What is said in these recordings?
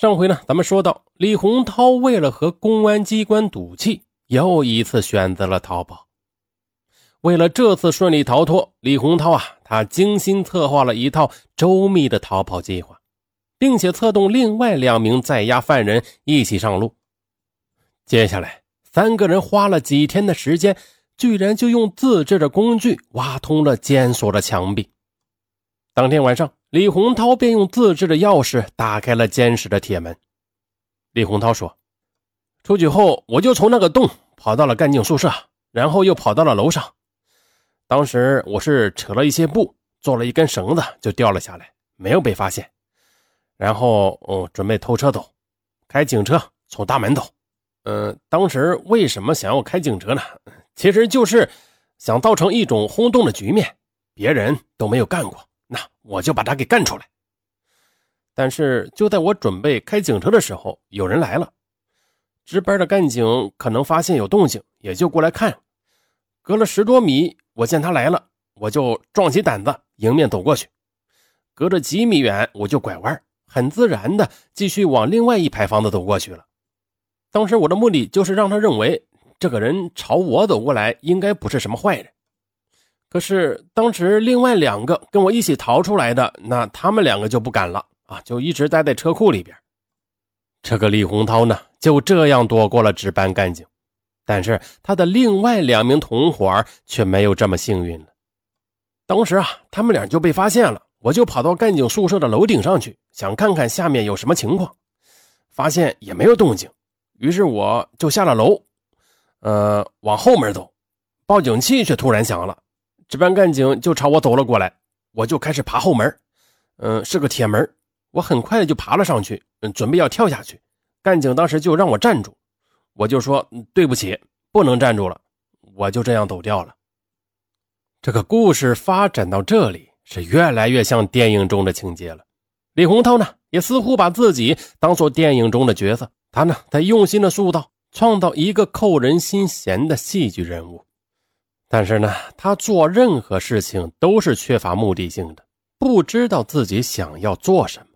上回呢，咱们说到李洪涛为了和公安机关赌气，又一次选择了逃跑。为了这次顺利逃脱，李洪涛啊，他精心策划了一套周密的逃跑计划，并且策动另外两名在押犯人一起上路。接下来，三个人花了几天的时间，居然就用自制的工具挖通了监所的墙壁。当天晚上。李洪涛便用自制的钥匙打开了监室的铁门。李洪涛说：“出去后，我就从那个洞跑到了干警宿舍，然后又跑到了楼上。当时我是扯了一些布，做了一根绳子，就掉了下来，没有被发现。然后，哦，准备偷车走，开警车从大门走。嗯，当时为什么想要开警车呢？其实就是想造成一种轰动的局面，别人都没有干过。”那我就把他给干出来。但是就在我准备开警车的时候，有人来了。值班的干警可能发现有动静，也就过来看。隔了十多米，我见他来了，我就壮起胆子迎面走过去。隔着几米远，我就拐弯，很自然的继续往另外一排房子走过去了。当时我的目的就是让他认为这个人朝我走过来，应该不是什么坏人。可是当时另外两个跟我一起逃出来的，那他们两个就不敢了啊，就一直待在车库里边。这个李洪涛呢，就这样躲过了值班干警，但是他的另外两名同伙却没有这么幸运了。当时啊，他们俩就被发现了，我就跑到干警宿舍的楼顶上去，想看看下面有什么情况，发现也没有动静，于是我就下了楼，呃，往后门走，报警器却突然响了。值班干警就朝我走了过来，我就开始爬后门，嗯，是个铁门，我很快的就爬了上去，嗯，准备要跳下去。干警当时就让我站住，我就说对不起，不能站住了，我就这样走掉了。这个故事发展到这里是越来越像电影中的情节了。李洪涛呢，也似乎把自己当做电影中的角色，他呢在用心的塑造、创造一个扣人心弦的戏剧人物。但是呢，他做任何事情都是缺乏目的性的，不知道自己想要做什么。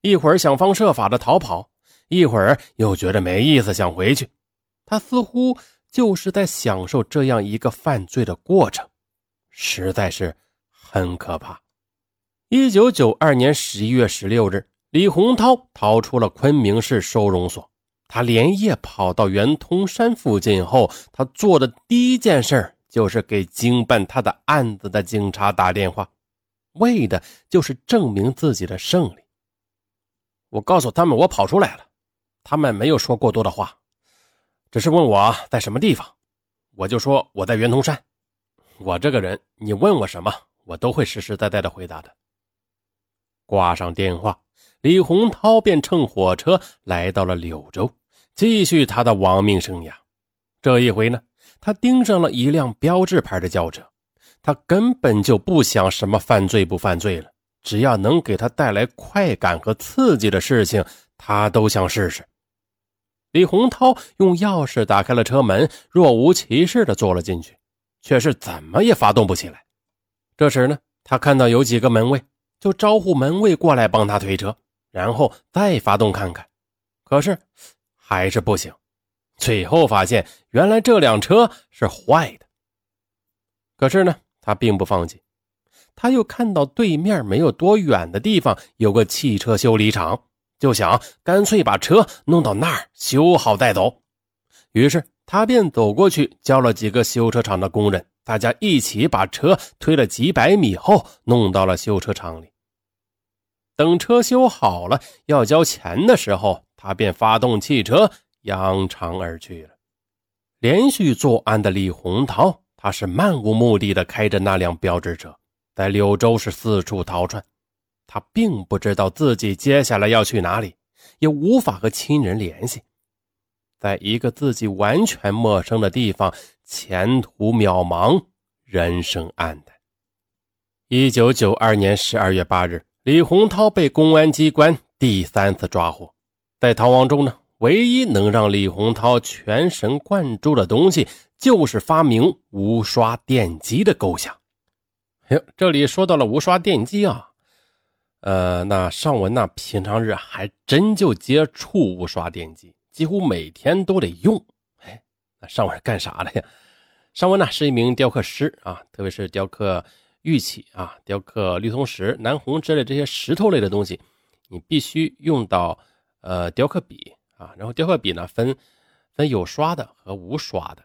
一会儿想方设法的逃跑，一会儿又觉得没意思想回去。他似乎就是在享受这样一个犯罪的过程，实在是很可怕。一九九二年十一月十六日，李洪涛逃出了昆明市收容所。他连夜跑到圆通山附近后，他做的第一件事就是给经办他的案子的警察打电话，为的就是证明自己的胜利。我告诉他们我跑出来了，他们没有说过多的话，只是问我在什么地方，我就说我在圆通山。我这个人，你问我什么，我都会实实在在的回答的。挂上电话，李洪涛便乘火车来到了柳州，继续他的亡命生涯。这一回呢？他盯上了一辆标志牌的轿车，他根本就不想什么犯罪不犯罪了，只要能给他带来快感和刺激的事情，他都想试试。李洪涛用钥匙打开了车门，若无其事地坐了进去，却是怎么也发动不起来。这时呢，他看到有几个门卫，就招呼门卫过来帮他推车，然后再发动看看，可是还是不行。最后发现，原来这辆车是坏的。可是呢，他并不放弃，他又看到对面没有多远的地方有个汽车修理厂，就想干脆把车弄到那儿修好再走。于是他便走过去，叫了几个修车厂的工人，大家一起把车推了几百米后，弄到了修车厂里。等车修好了，要交钱的时候，他便发动汽车。扬长而去了。连续作案的李洪涛，他是漫无目的的开着那辆标志车，在柳州市四处逃窜。他并不知道自己接下来要去哪里，也无法和亲人联系，在一个自己完全陌生的地方，前途渺茫，人生黯淡。一九九二年十二月八日，李洪涛被公安机关第三次抓获，在逃亡中呢。唯一能让李洪涛全神贯注的东西，就是发明无刷电机的构想。哎呦，这里说到了无刷电机啊，呃，那尚文呢，平常日还真就接触无刷电机，几乎每天都得用。哎，那尚文是干啥的呀？尚文呢是一名雕刻师啊，特别是雕刻玉器啊、雕刻绿松石、南红之类这些石头类的东西，你必须用到呃雕刻笔啊。然后雕刻笔呢分分有刷的和无刷的，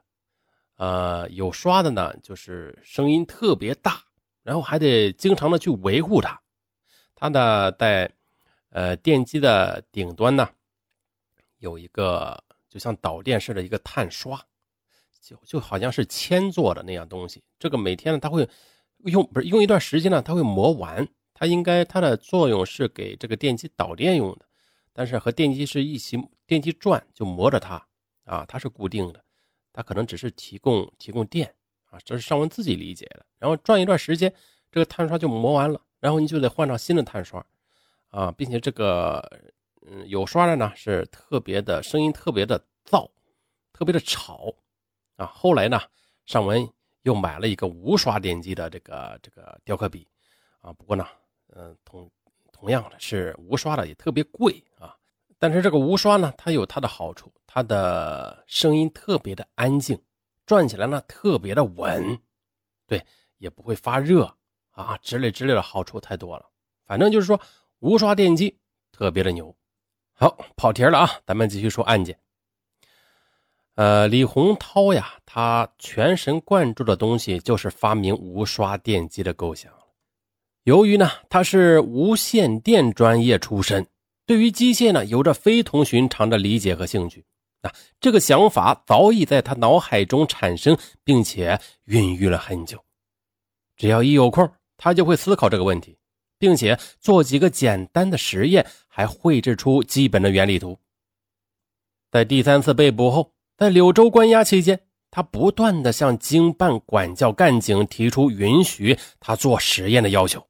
呃，有刷的呢就是声音特别大，然后还得经常的去维护它。它的在呃电机的顶端呢有一个就像导电似的一个碳刷。就就好像是铅做的那样东西，这个每天呢，它会用不是用一段时间呢，它会磨完。它应该它的作用是给这个电机导电用的，但是和电机是一起，电机转就磨着它啊，它是固定的，它可能只是提供提供电啊，这是尚文自己理解的。然后转一段时间，这个碳刷就磨完了，然后你就得换上新的碳刷啊，并且这个嗯有刷的呢是特别的声音特别的噪，特别的吵。啊，后来呢，尚文又买了一个无刷电机的这个这个雕刻笔，啊，不过呢，嗯，同同样的是无刷的也特别贵啊。但是这个无刷呢，它有它的好处，它的声音特别的安静，转起来呢特别的稳，对，也不会发热啊，之类之类的好处太多了。反正就是说，无刷电机特别的牛。好，跑题了啊，咱们继续说案件。呃，李洪涛呀，他全神贯注的东西就是发明无刷电机的构想由于呢，他是无线电专业出身，对于机械呢，有着非同寻常的理解和兴趣。啊，这个想法早已在他脑海中产生，并且孕育了很久。只要一有空，他就会思考这个问题，并且做几个简单的实验，还绘制出基本的原理图。在第三次被捕后。在柳州关押期间，他不断的向经办管教干警提出允许他做实验的要求。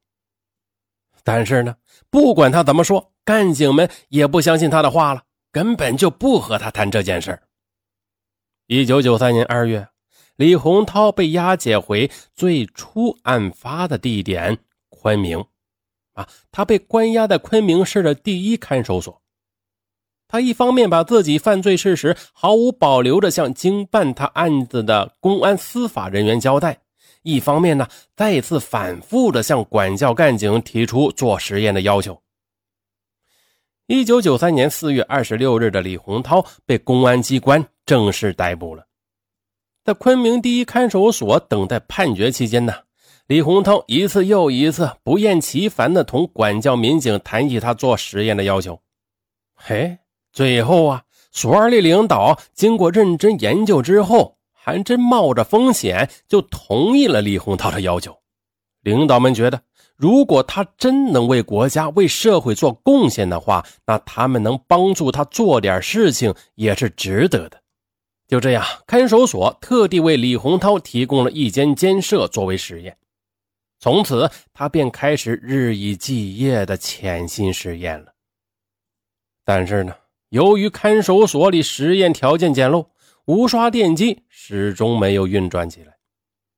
但是呢，不管他怎么说，干警们也不相信他的话了，根本就不和他谈这件事一九九三年二月，李洪涛被押解回最初案发的地点昆明，啊，他被关押在昆明市的第一看守所。他一方面把自己犯罪事实毫无保留地向经办他案子的公安司法人员交代，一方面呢，再次反复地向管教干警提出做实验的要求。一九九三年四月二十六日的李洪涛被公安机关正式逮捕了。在昆明第一看守所等待判决期间呢，李洪涛一次又一次不厌其烦地同管教民警谈起他做实验的要求。嘿。最后啊，所里领导经过认真研究之后，还真冒着风险就同意了李洪涛的要求。领导们觉得，如果他真能为国家、为社会做贡献的话，那他们能帮助他做点事情也是值得的。就这样，看守所特地为李洪涛提供了一间监舍作为实验。从此，他便开始日以继夜的潜心实验了。但是呢？由于看守所里实验条件简陋，无刷电机始终没有运转起来，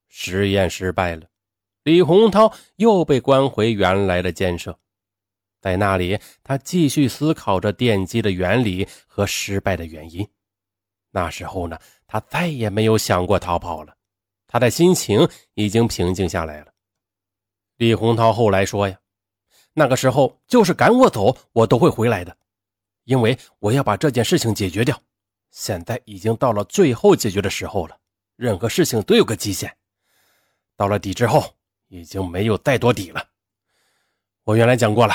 实验失败了。李洪涛又被关回原来的监舍，在那里，他继续思考着电机的原理和失败的原因。那时候呢，他再也没有想过逃跑了，他的心情已经平静下来了。李洪涛后来说：“呀，那个时候就是赶我走，我都会回来的。”因为我要把这件事情解决掉，现在已经到了最后解决的时候了。任何事情都有个极限，到了底之后，已经没有再多底了。我原来讲过了，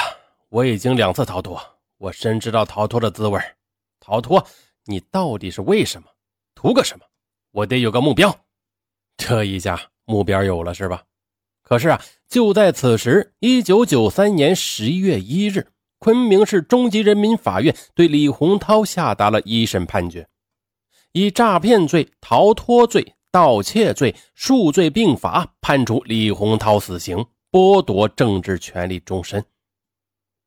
我已经两次逃脱，我深知道逃脱的滋味。逃脱，你到底是为什么？图个什么？我得有个目标。这一下目标有了是吧？可是啊，就在此时，一九九三年十一月一日。昆明市中级人民法院对李洪涛下达了一审判决，以诈骗罪、逃脱罪、盗窃罪数罪并罚，判处李洪涛死刑，剥夺政治权利终身。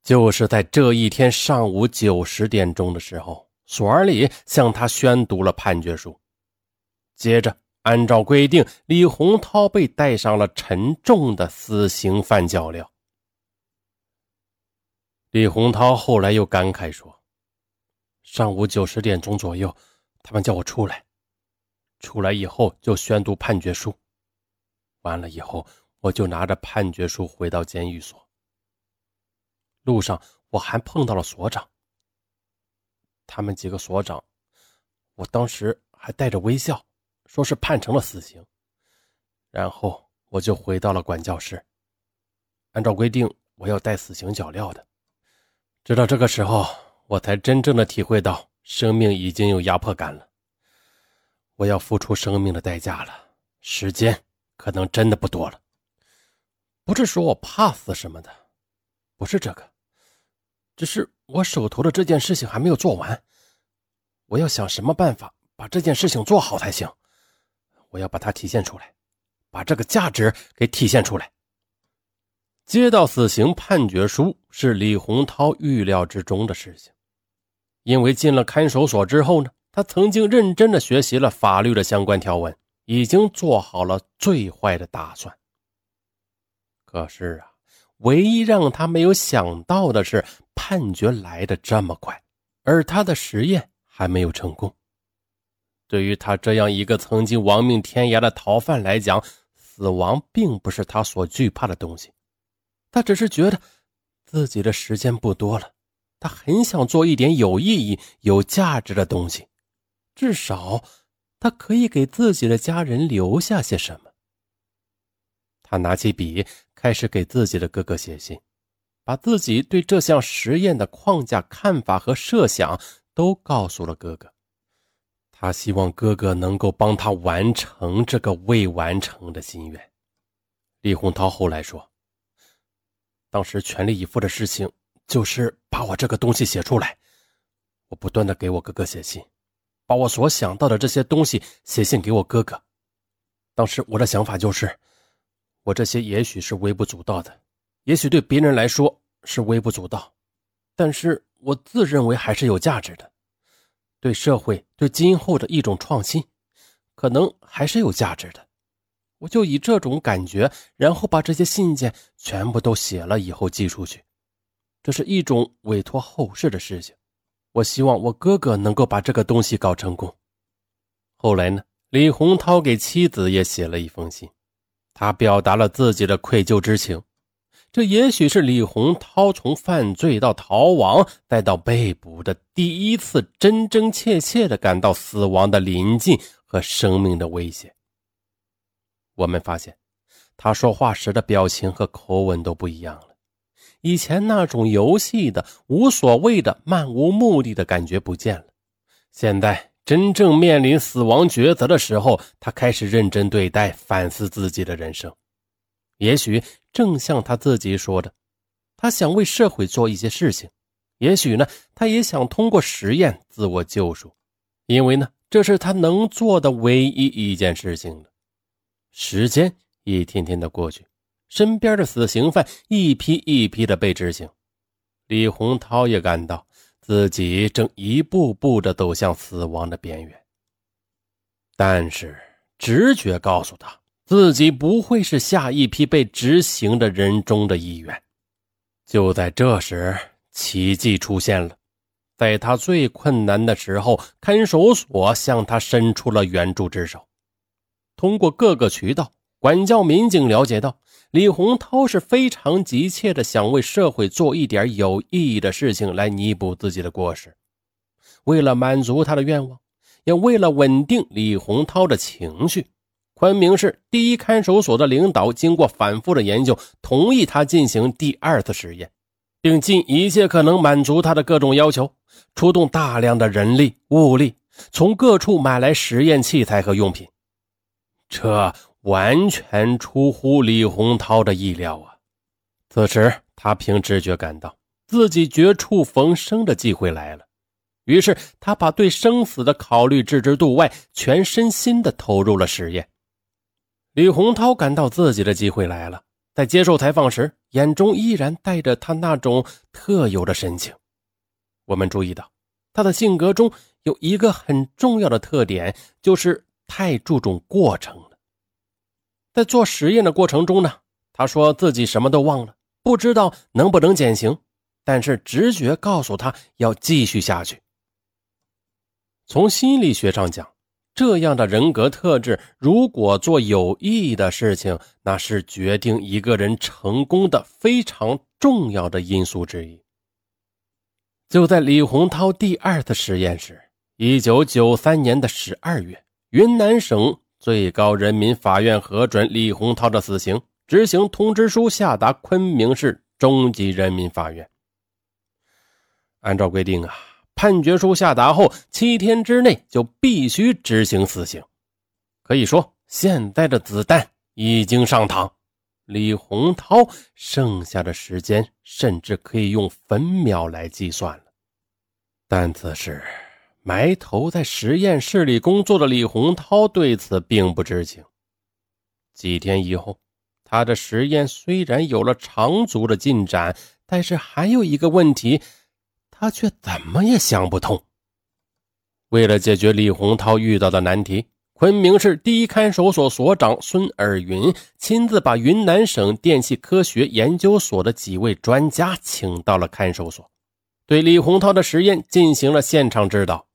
就是在这一天上午九十点钟的时候，索尔里向他宣读了判决书，接着按照规定，李洪涛被戴上了沉重的死刑犯脚镣。李洪涛后来又感慨说：“上午九十点钟左右，他们叫我出来，出来以后就宣读判决书。完了以后，我就拿着判决书回到监狱所。路上我还碰到了所长，他们几个所长，我当时还带着微笑，说是判成了死刑。然后我就回到了管教室，按照规定，我要带死刑脚镣的。”直到这个时候，我才真正的体会到生命已经有压迫感了。我要付出生命的代价了，时间可能真的不多了。不是说我怕死什么的，不是这个，只是我手头的这件事情还没有做完，我要想什么办法把这件事情做好才行。我要把它体现出来，把这个价值给体现出来。接到死刑判决书是李洪涛预料之中的事情，因为进了看守所之后呢，他曾经认真的学习了法律的相关条文，已经做好了最坏的打算。可是啊，唯一让他没有想到的是，判决来的这么快，而他的实验还没有成功。对于他这样一个曾经亡命天涯的逃犯来讲，死亡并不是他所惧怕的东西。他只是觉得自己的时间不多了，他很想做一点有意义、有价值的东西，至少他可以给自己的家人留下些什么。他拿起笔，开始给自己的哥哥写信，把自己对这项实验的框架、看法和设想都告诉了哥哥。他希望哥哥能够帮他完成这个未完成的心愿。李洪涛后来说。当时全力以赴的事情就是把我这个东西写出来。我不断的给我哥哥写信，把我所想到的这些东西写信给我哥哥。当时我的想法就是，我这些也许是微不足道的，也许对别人来说是微不足道，但是我自认为还是有价值的，对社会对今后的一种创新，可能还是有价值的。我就以这种感觉，然后把这些信件全部都写了，以后寄出去。这是一种委托后事的事情。我希望我哥哥能够把这个东西搞成功。后来呢，李洪涛给妻子也写了一封信，他表达了自己的愧疚之情。这也许是李洪涛从犯罪到逃亡再到被捕的第一次真真切切的感到死亡的临近和生命的威胁。我们发现，他说话时的表情和口吻都不一样了。以前那种游戏的、无所谓的、漫无目的的感觉不见了。现在真正面临死亡抉择的时候，他开始认真对待、反思自己的人生。也许正像他自己说的，他想为社会做一些事情。也许呢，他也想通过实验自我救赎，因为呢，这是他能做的唯一一件事情了。时间一天天的过去，身边的死刑犯一批一批的被执行，李洪涛也感到自己正一步步的走向死亡的边缘。但是直觉告诉他，自己不会是下一批被执行的人中的一员。就在这时，奇迹出现了，在他最困难的时候，看守所向他伸出了援助之手。通过各个渠道，管教民警了解到，李洪涛是非常急切的想为社会做一点有意义的事情来弥补自己的过失。为了满足他的愿望，也为了稳定李洪涛的情绪，昆明市第一看守所的领导经过反复的研究，同意他进行第二次实验，并尽一切可能满足他的各种要求，出动大量的人力物力，从各处买来实验器材和用品。这完全出乎李洪涛的意料啊！此时，他凭直觉感到自己绝处逢生的机会来了，于是他把对生死的考虑置之度外，全身心的投入了实验。李洪涛感到自己的机会来了，在接受采访时，眼中依然带着他那种特有的神情。我们注意到，他的性格中有一个很重要的特点，就是。太注重过程，在做实验的过程中呢，他说自己什么都忘了，不知道能不能减刑。但是直觉告诉他要继续下去。从心理学上讲，这样的人格特质，如果做有意义的事情，那是决定一个人成功的非常重要的因素之一。就在李洪涛第二次实验时，一九九三年的十二月，云南省最高人民法院核准李洪涛的死刑执行通知书下达昆明市中级人民法院。按照规定啊。判决书下达后，七天之内就必须执行死刑。可以说，现在的子弹已经上膛，李洪涛剩下的时间甚至可以用分秒来计算了。但此时，埋头在实验室里工作的李洪涛对此并不知情。几天以后，他的实验虽然有了长足的进展，但是还有一个问题。他却怎么也想不通。为了解决李洪涛遇到的难题，昆明市第一看守所所长孙尔云亲自把云南省电气科学研究所的几位专家请到了看守所，对李洪涛的实验进行了现场指导。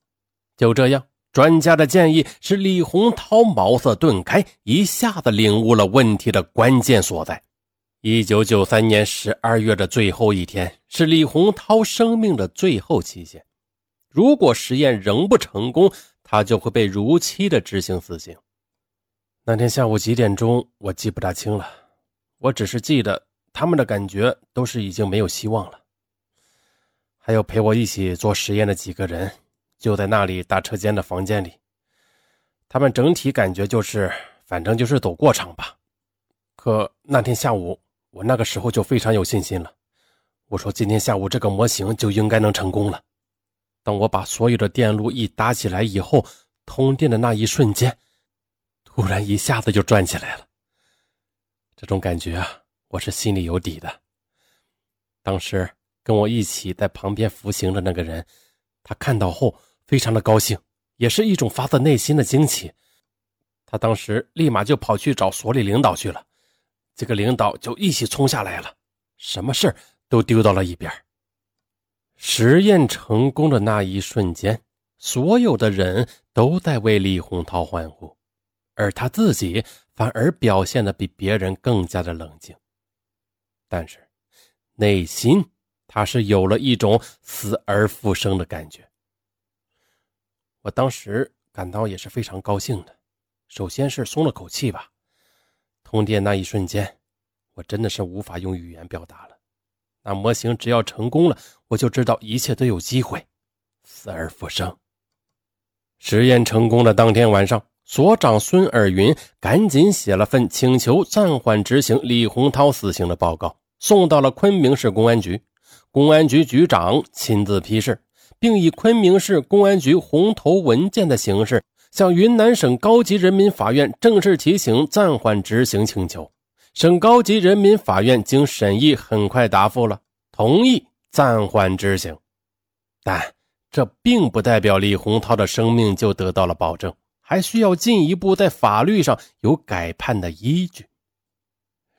就这样，专家的建议使李洪涛茅塞顿开，一下子领悟了问题的关键所在。一九九三年十二月的最后一天是李洪涛生命的最后期限。如果实验仍不成功，他就会被如期的执行死刑。那天下午几点钟，我记不大清了。我只是记得他们的感觉都是已经没有希望了。还有陪我一起做实验的几个人，就在那里大车间的房间里。他们整体感觉就是，反正就是走过场吧。可那天下午。我那个时候就非常有信心了，我说今天下午这个模型就应该能成功了。当我把所有的电路一搭起来以后，通电的那一瞬间，突然一下子就转起来了。这种感觉啊，我是心里有底的。当时跟我一起在旁边服刑的那个人，他看到后非常的高兴，也是一种发自内心的惊奇。他当时立马就跑去找所里领导去了。这个领导就一起冲下来了，什么事都丢到了一边。实验成功的那一瞬间，所有的人都在为李洪涛欢呼，而他自己反而表现的比别人更加的冷静。但是，内心他是有了一种死而复生的感觉。我当时感到也是非常高兴的，首先是松了口气吧。通电那一瞬间，我真的是无法用语言表达了。那模型只要成功了，我就知道一切都有机会，死而复生。实验成功的当天晚上，所长孙尔云赶紧写了份请求暂缓执行李洪涛死刑的报告，送到了昆明市公安局。公安局局长亲自批示，并以昆明市公安局红头文件的形式。向云南省高级人民法院正式提请暂缓执行请求，省高级人民法院经审议，很快答复了同意暂缓执行。但这并不代表李洪涛的生命就得到了保证，还需要进一步在法律上有改判的依据。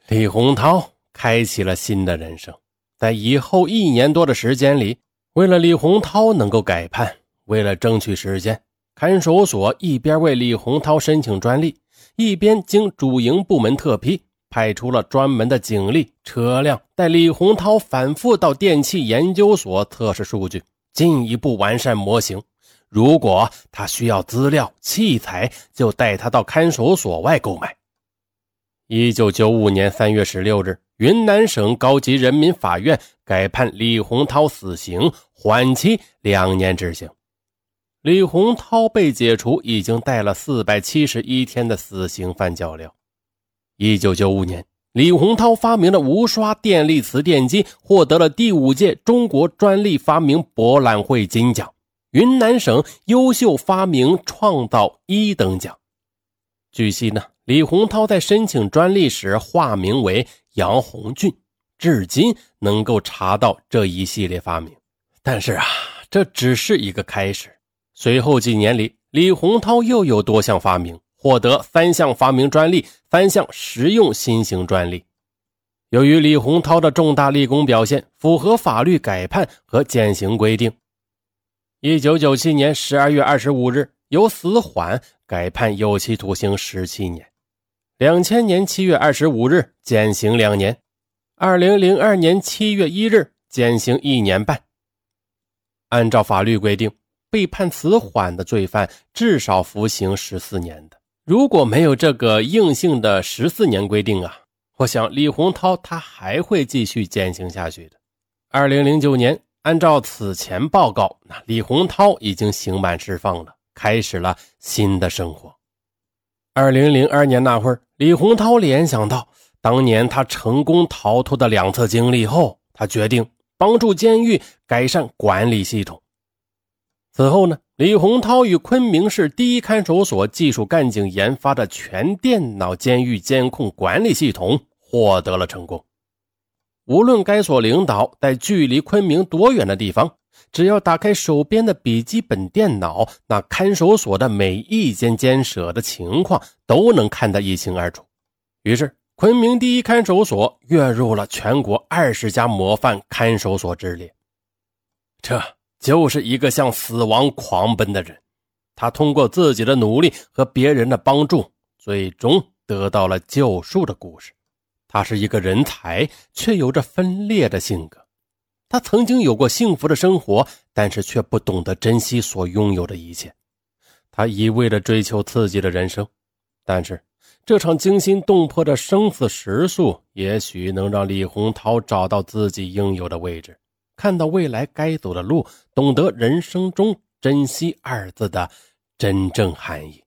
李洪涛开启了新的人生，在以后一年多的时间里，为了李洪涛能够改判，为了争取时间。看守所一边为李洪涛申请专利，一边经主营部门特批，派出了专门的警力、车辆，带李洪涛反复到电器研究所测试数据，进一步完善模型。如果他需要资料、器材，就带他到看守所外购买。一九九五年三月十六日，云南省高级人民法院改判李洪涛死刑，缓期两年执行。李洪涛被解除，已经带了四百七十一天的死刑犯教料。一九九五年，李洪涛发明的无刷电力磁电机获得了第五届中国专利发明博览会金奖、云南省优秀发明创造一等奖。据悉呢，李洪涛在申请专利时化名为杨红俊，至今能够查到这一系列发明。但是啊，这只是一个开始。随后几年里，李洪涛又有多项发明，获得三项发明专利、三项实用新型专利。由于李洪涛的重大立功表现符合法律改判和减刑规定，一九九七年十二月二十五日由死缓改判有期徒刑十七年，两千年七月二十五日减刑两年，二零零二年七月一日减刑一年半。按照法律规定，被判死缓的罪犯至少服刑十四年的。如果没有这个硬性的十四年规定啊，我想李洪涛他还会继续减刑下去的。二零零九年，按照此前报告，那李洪涛已经刑满释放了，开始了新的生活。二零零二年那会儿，李洪涛联想到当年他成功逃脱的两次经历后，他决定帮助监狱改善管理系统。此后呢，李洪涛与昆明市第一看守所技术干警研发的全电脑监狱监控管理系统获得了成功。无论该所领导在距离昆明多远的地方，只要打开手边的笔记本电脑，那看守所的每一间监舍的情况都能看得一清二楚。于是，昆明第一看守所跃入了全国二十家模范看守所之列。这。就是一个向死亡狂奔的人，他通过自己的努力和别人的帮助，最终得到了救赎的故事。他是一个人才，却有着分裂的性格。他曾经有过幸福的生活，但是却不懂得珍惜所拥有的一切。他一味的追求刺激的人生，但是这场惊心动魄的生死时速，也许能让李洪涛找到自己应有的位置。看到未来该走的路，懂得人生中“珍惜”二字的真正含义。